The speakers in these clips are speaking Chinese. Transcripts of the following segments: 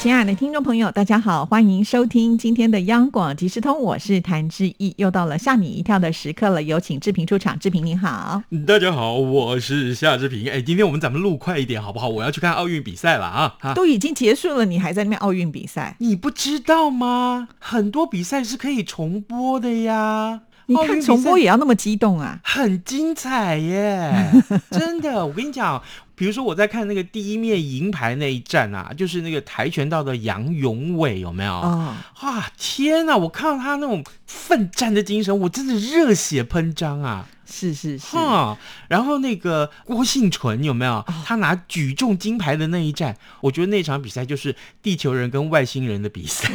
亲爱的听众朋友，大家好，欢迎收听今天的央广即时通，我是谭志毅，又到了吓你一跳的时刻了，有请志平出场。志平你好，大家好，我是夏志平。哎，今天我们咱们录快一点好不好？我要去看奥运比赛了啊！都已经结束了，你还在那边奥运比赛？你不知道吗？很多比赛是可以重播的呀。你看重播也要那么激动啊？很精彩耶，真的。我跟你讲。比如说我在看那个第一面银牌那一战啊，就是那个跆拳道的杨永伟有没有？啊，哇，天哪！我看到他那种奋战的精神，我真的热血喷张啊！是是是。哈，然后那个郭幸存有没有？他拿举重金牌的那一战，我觉得那场比赛就是地球人跟外星人的比赛，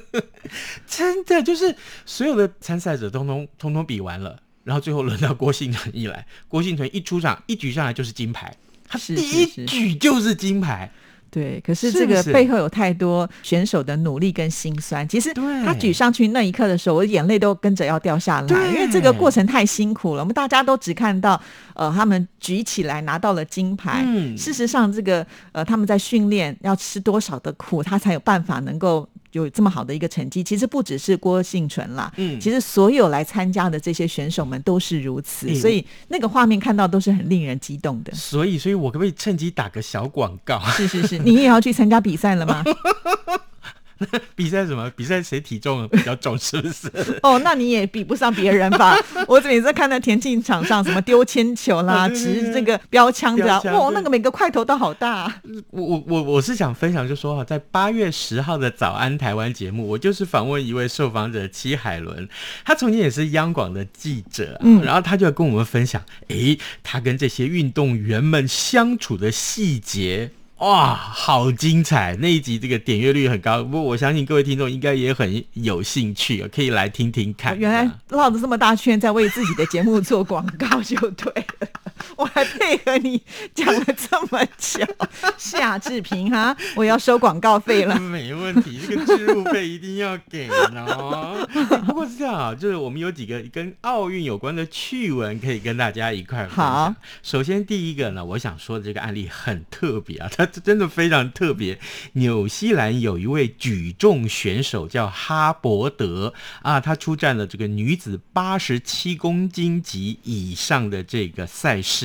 真的就是所有的参赛者通通通通比完了，然后最后轮到郭幸存一来，郭幸存一出场一举上来就是金牌。他第一举就是金牌，对。可是这个背后有太多选手的努力跟心酸。其实他举上去那一刻的时候，我眼泪都跟着要掉下来，因为这个过程太辛苦了。我们大家都只看到呃，他们举起来拿到了金牌。嗯，事实上，这个呃，他们在训练要吃多少的苦，他才有办法能够。有这么好的一个成绩，其实不只是郭幸存啦，嗯，其实所有来参加的这些选手们都是如此，所以那个画面看到都是很令人激动的。所以，所以我可不可以趁机打个小广告？是是是，你也要去参加比赛了吗？比赛什么？比赛谁体重比较重？是不是？哦，那你也比不上别人吧？我每次看到田径场上，什么丢铅球啦，执这个标枪的，哇，那个每个块头都好大。我我我我是想分享，就说哈，在八月十号的早安台湾节目，我就是访问一位受访者戚海伦，他曾经也是央广的记者，嗯，然后他就跟我们分享，哎，他跟这些运动员们相处的细节。哇，好精彩！那一集这个点阅率很高，不过我相信各位听众应该也很有兴趣，可以来听听看。原来绕着这么大圈在为自己的节目做广告就对了，我还配合你讲了这么久。夏志平哈，我要收广告费了。没问题，这个置入费一定要给哦。不过是这样啊，就是我们有几个跟奥运有关的趣闻可以跟大家一块分享。首先第一个呢，我想说的这个案例很特别啊，它。真的非常特别。纽西兰有一位举重选手叫哈伯德啊，他出战了这个女子八十七公斤级以上的这个赛事。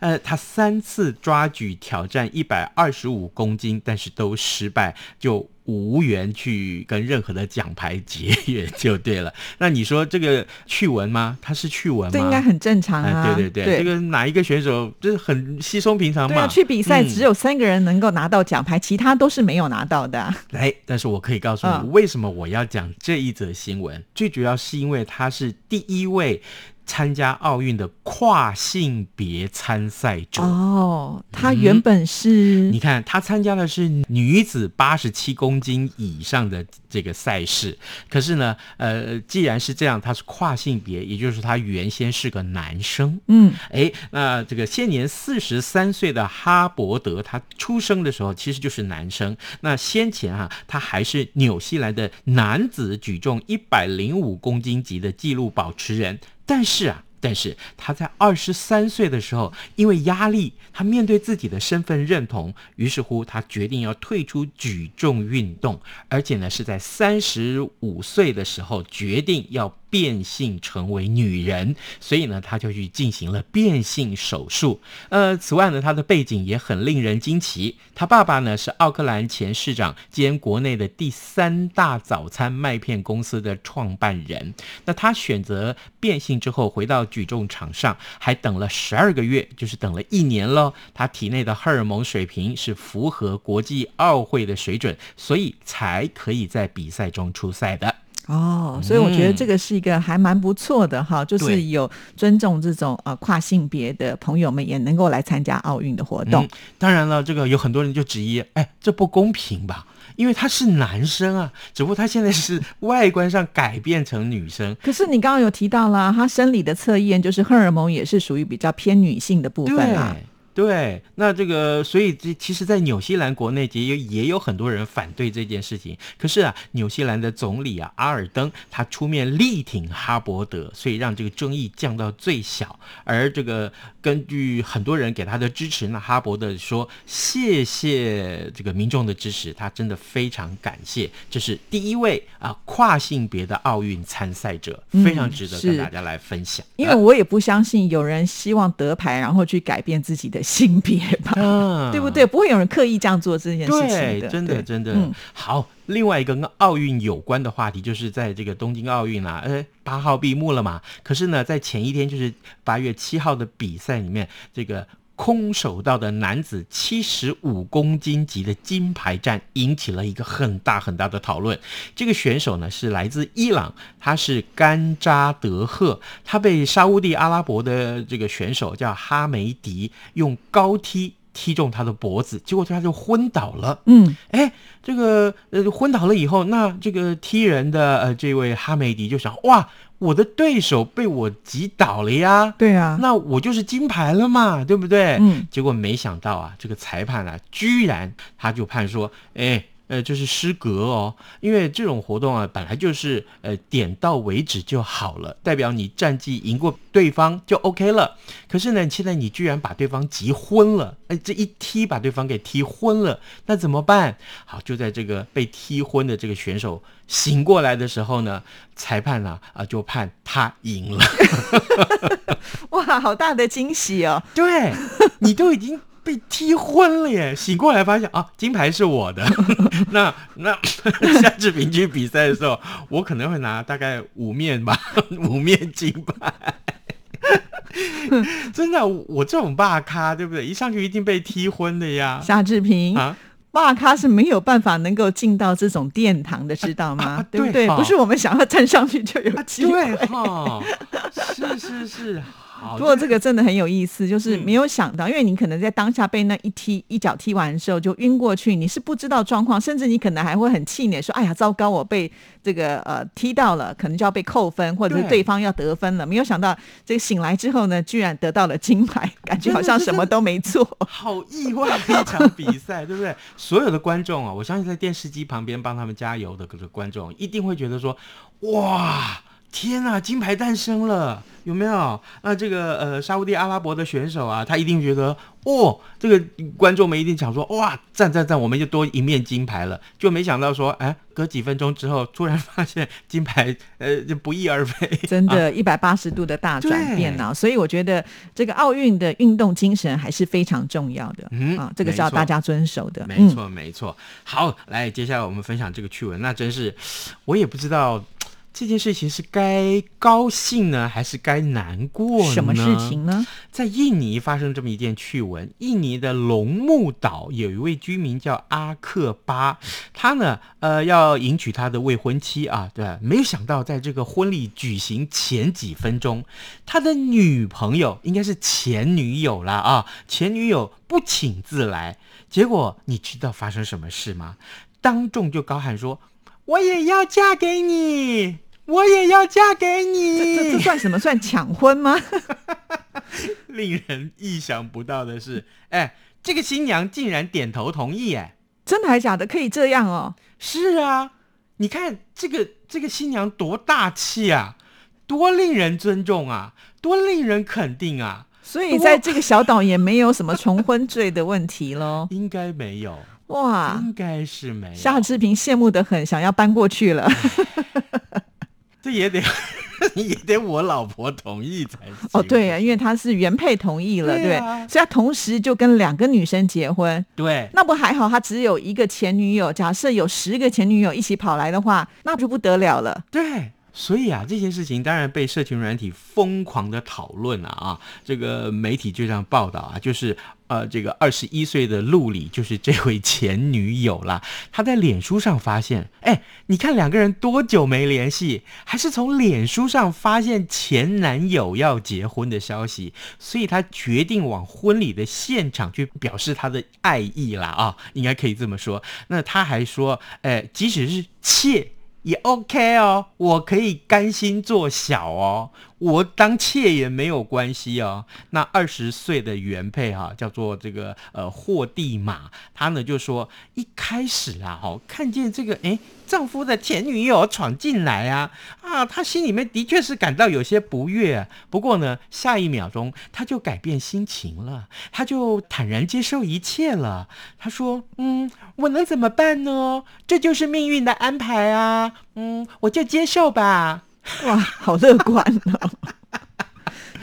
呃，他三次抓举挑战一百二十五公斤，但是都失败，就。无缘去跟任何的奖牌结缘就对了。那你说这个趣闻吗？他是趣闻吗？这应该很正常啊。对对对，这个哪一个选手就是很稀松平常嘛？去比赛只有三个人能够拿到奖牌，其他都是没有拿到的。哎，但是我可以告诉你，为什么我要讲这一则新闻？最主要是因为他是第一位。参加奥运的跨性别参赛者。哦，他原本是，你看他参加的是女子八十七公斤以上的这个赛事，可是呢，呃，既然是这样，他是跨性别，也就是说他原先是个男生，嗯，哎，那这个现年四十三岁的哈伯德，他出生的时候其实就是男生，那先前啊，他还是纽西兰的男子举重一百零五公斤级的纪录保持人。但是啊，但是他在二十三岁的时候，因为压力，他面对自己的身份认同，于是乎他决定要退出举重运动，而且呢是在三十五岁的时候决定要。变性成为女人，所以呢，他就去进行了变性手术。呃，此外呢，他的背景也很令人惊奇。他爸爸呢是奥克兰前市长兼国内的第三大早餐麦片公司的创办人。那他选择变性之后回到举重场上，还等了十二个月，就是等了一年喽。他体内的荷尔蒙水平是符合国际奥会的水准，所以才可以在比赛中出赛的。哦，所以我觉得这个是一个还蛮不错的哈，就是有尊重这种呃跨性别的朋友们也能够来参加奥运的活动。当然了，这个有很多人就质疑，哎，这不公平吧？因为他是男生啊，只不过他现在是 外观上改变成女生。可是你刚刚有提到了，他生理的测验就是荷尔蒙也是属于比较偏女性的部分啊。对，那这个，所以这其实，在纽西兰国内也有也有很多人反对这件事情。可是啊，纽西兰的总理啊，阿尔登他出面力挺哈伯德，所以让这个争议降到最小。而这个根据很多人给他的支持，那哈伯德说谢谢这个民众的支持，他真的非常感谢。这是第一位啊跨性别的奥运参赛者，非常值得跟大家来分享。因为我也不相信有人希望得牌，然后去改变自己的性别吧，对不对？不会有人刻意这样做这件事情的，真的，真的。好，另外一个跟奥运有关的话题，就是在这个东京奥运啊，呃，八号闭幕了嘛。可是呢，在前一天，就是八月七号的比赛里面，这个。空手道的男子七十五公斤级的金牌战引起了一个很大很大的讨论。这个选手呢是来自伊朗，他是甘扎德赫，他被沙地阿拉伯的这个选手叫哈梅迪用高踢踢中他的脖子，结果他就昏倒了。嗯，哎，这个呃昏倒了以后，那这个踢人的呃这位哈梅迪就想哇。我的对手被我击倒了呀，对啊，那我就是金牌了嘛，对不对？嗯，结果没想到啊，这个裁判啊，居然他就判说，哎。呃，就是失格哦，因为这种活动啊，本来就是呃点到为止就好了，代表你战绩赢过对方就 OK 了。可是呢，现在你居然把对方急昏了，哎，这一踢把对方给踢昏了，那怎么办？好，就在这个被踢昏的这个选手醒过来的时候呢，裁判呢啊就判他赢了。哇，好大的惊喜哦！对你都已经。被踢昏了耶！醒过来发现啊，金牌是我的。那那夏志平去比赛的时候，我可能会拿大概五面吧，五面金牌。真的，我这种霸咖，对不对？一上去一定被踢昏的呀。夏志平啊，霸咖是没有办法能够进到这种殿堂的，知道吗？对不对？不是我们想要站上去就有机会。对哈，是是是。不过这个真的很有意思，就是没有想到，因为你可能在当下被那一踢一脚踢完的时候就晕过去，你是不知道状况，甚至你可能还会很气馁，说：“哎呀，糟糕，我被这个呃踢到了，可能就要被扣分，或者是对方要得分了。”没有想到这个醒来之后呢，居然得到了金牌，感觉好像什么都没做，好意外的一场比赛，对不对？所有的观众啊，我相信在电视机旁边帮他们加油的这个观众，一定会觉得说：“哇！”天呐，金牌诞生了，有没有？那这个呃，沙地阿拉伯的选手啊，他一定觉得，哦，这个观众们一定想说，哇，赞赞赞，我们就多一面金牌了。就没想到说，哎，隔几分钟之后，突然发现金牌，呃，就不翼而飞，真的，一百八十度的大转变呢。所以我觉得这个奥运的运动精神还是非常重要的，嗯啊，这个是要大家遵守的。没错，没错。好，来，接下来我们分享这个趣闻，那真是我也不知道。这件事情是该高兴呢，还是该难过呢？什么事情呢？在印尼发生这么一件趣闻。印尼的龙目岛有一位居民叫阿克巴，他呢，呃，要迎娶他的未婚妻啊，对，没有想到在这个婚礼举行前几分钟，他的女朋友应该是前女友了啊，前女友不请自来，结果你知道发生什么事吗？当众就高喊说：“我也要嫁给你。”我也要嫁给你，这这这算什么？算抢婚吗？令人意想不到的是，哎，这个新娘竟然点头同意，哎，真的还是假的？可以这样哦？是啊，你看这个这个新娘多大气啊，多令人尊重啊，多令人肯定啊！所以在这个小岛也没有什么重婚罪的问题喽？应该没有哇，应该是没有。夏志平羡慕的很，想要搬过去了。这也得 也得我老婆同意才行哦，对呀，因为他是原配同意了，对，所以他同时就跟两个女生结婚，对，那不还好？他只有一个前女友，假设有十个前女友一起跑来的话，那就不得了了，对。所以啊，这件事情当然被社群软体疯狂的讨论了啊！这个媒体就这样报道啊，就是呃，这个二十一岁的陆里就是这位前女友啦。他在脸书上发现，哎，你看两个人多久没联系，还是从脸书上发现前男友要结婚的消息，所以他决定往婚礼的现场去表示他的爱意啦啊，应该可以这么说。那他还说，哎，即使是妾。也 OK 哦，我可以甘心做小哦。我当妾也没有关系哦。那二十岁的原配哈，叫做这个呃霍地马，他呢就说一开始啊，哈，看见这个哎丈夫的前女友闯进来啊啊，他心里面的确是感到有些不悦。不过呢，下一秒钟他就改变心情了，他就坦然接受一切了。他说：“嗯，我能怎么办呢？这就是命运的安排啊。嗯，我就接受吧。”哇，好乐观哦！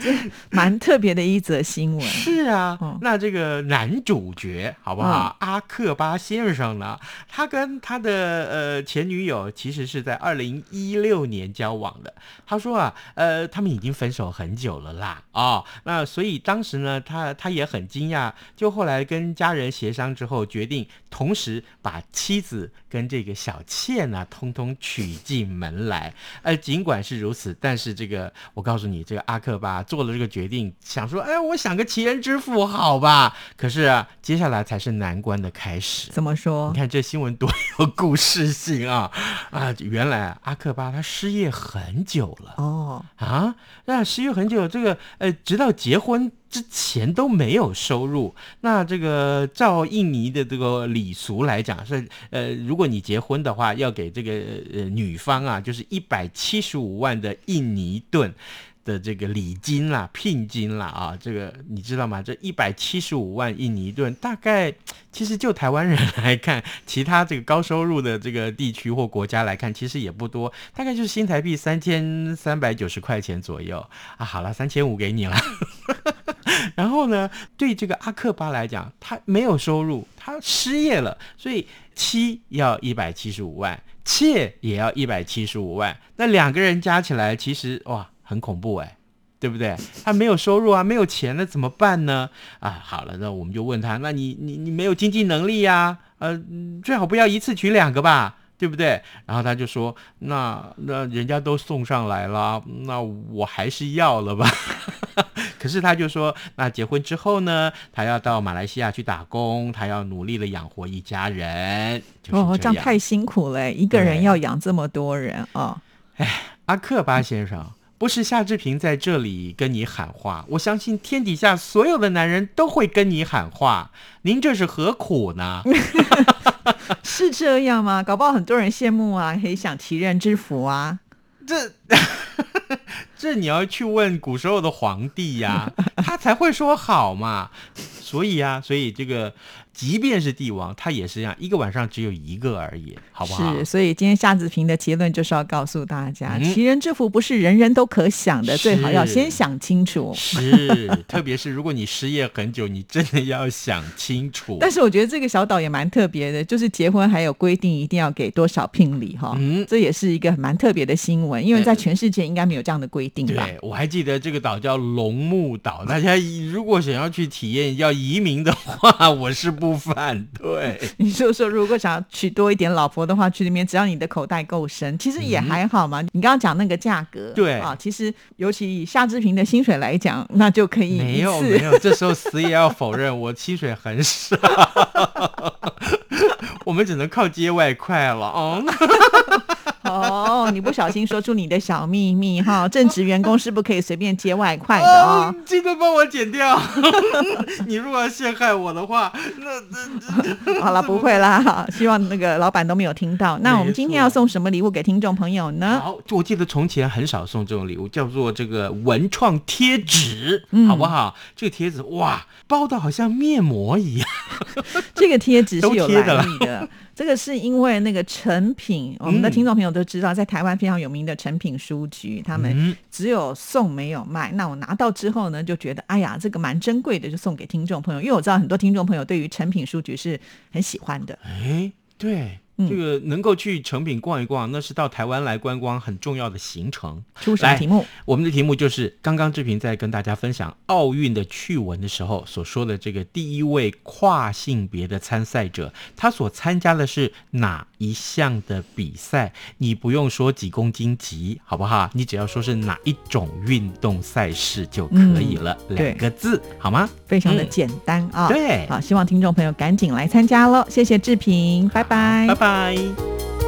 这 蛮特别的一则新闻。是啊，那这个男主角好不好？阿克巴先生呢？他跟他的呃前女友其实是在二零一六年交往的。他说啊，呃，他们已经分手很久了啦。哦，那所以当时呢，他他也很惊讶。就后来跟家人协商之后，决定同时把妻子跟这个小妾呢，通通娶进门来。呃，尽管是如此，但是这个我告诉你，这个阿克巴。做了这个决定，想说，哎，我想个奇人之父，好吧？可是啊，接下来才是难关的开始。怎么说？你看这新闻多有故事性啊！啊，原来阿克巴他失业很久了哦啊，那失业很久，这个呃，直到结婚之前都没有收入。那这个照印尼的这个礼俗来讲，是呃，如果你结婚的话，要给这个呃女方啊，就是一百七十五万的印尼盾。的这个礼金啦、聘金啦啊，这个你知道吗？这一百七十五万印尼盾，大概 其实就台湾人来看，其他这个高收入的这个地区或国家来看，其实也不多，大概就是新台币三千三百九十块钱左右啊。好了，三千五给你了。然后呢，对这个阿克巴来讲，他没有收入，他失业了，所以妻要一百七十五万，妾也要一百七十五万，那两个人加起来，其实哇。很恐怖哎，对不对？他没有收入啊，没有钱，了怎么办呢？啊，好了，那我们就问他，那你你你没有经济能力呀？呃，最好不要一次娶两个吧，对不对？然后他就说，那那人家都送上来了，那我还是要了吧。可是他就说，那结婚之后呢，他要到马来西亚去打工，他要努力的养活一家人。哦，这样太辛苦了，一个人要养这么多人啊！哎，阿克巴先生。不是夏志平在这里跟你喊话，我相信天底下所有的男人都会跟你喊话。您这是何苦呢？是这样吗？搞不好很多人羡慕啊，很想其人之福啊。这 这你要去问古时候的皇帝呀，他才会说好嘛。所以啊，所以这个。即便是帝王，他也是这样，一个晚上只有一个而已，好不好？是，所以今天夏子平的结论就是要告诉大家，奇人之福不是人人都可享的，最好要先想清楚。是，特别是如果你失业很久，你真的要想清楚。但是我觉得这个小岛也蛮特别的，就是结婚还有规定一定要给多少聘礼哈，嗯，这也是一个蛮特别的新闻，因为在全世界应该没有这样的规定吧？对，我还记得这个岛叫龙目岛，大家如果想要去体验要移民的话，我是不。不反 对，你就说如果想要娶多一点老婆的话，去里面只要你的口袋够深，其实也还好嘛。你刚刚讲那个价格，对。啊，其实尤其以夏志平的薪水来讲，那就可以没有没有，这时候死也要否认我薪水很少，我们只能靠接外快了哦。哦，你不小心说出你的小秘密哈！正职员工是不可以随便接外 快的哦。记得帮我剪掉。你如果要陷害我的话，那那 好了，不会啦。希望那个老板都没有听到。那我们今天要送什么礼物给听众朋友呢？好，我记得从前很少送这种礼物，叫做这个文创贴纸，好不好？这个贴纸哇，包的好像面膜一样。这个贴纸是有来历的。这个是因为那个成品，我们的听众朋友都知道，在台湾非常有名的成品书局，他们只有送没有卖。那我拿到之后呢，就觉得哎呀，这个蛮珍贵的，就送给听众朋友。因为我知道很多听众朋友对于成品书局是很喜欢的。哎，对。这个能够去成品逛一逛，那是到台湾来观光很重要的行程。出什么题目？我们的题目就是刚刚志平在跟大家分享奥运的趣闻的时候所说的这个第一位跨性别的参赛者，他所参加的是哪一项的比赛？你不用说几公斤级，好不好？你只要说是哪一种运动赛事就可以了，两个字，好吗？非常的简单啊。对，好，希望听众朋友赶紧来参加喽！谢谢志平，拜拜，拜拜。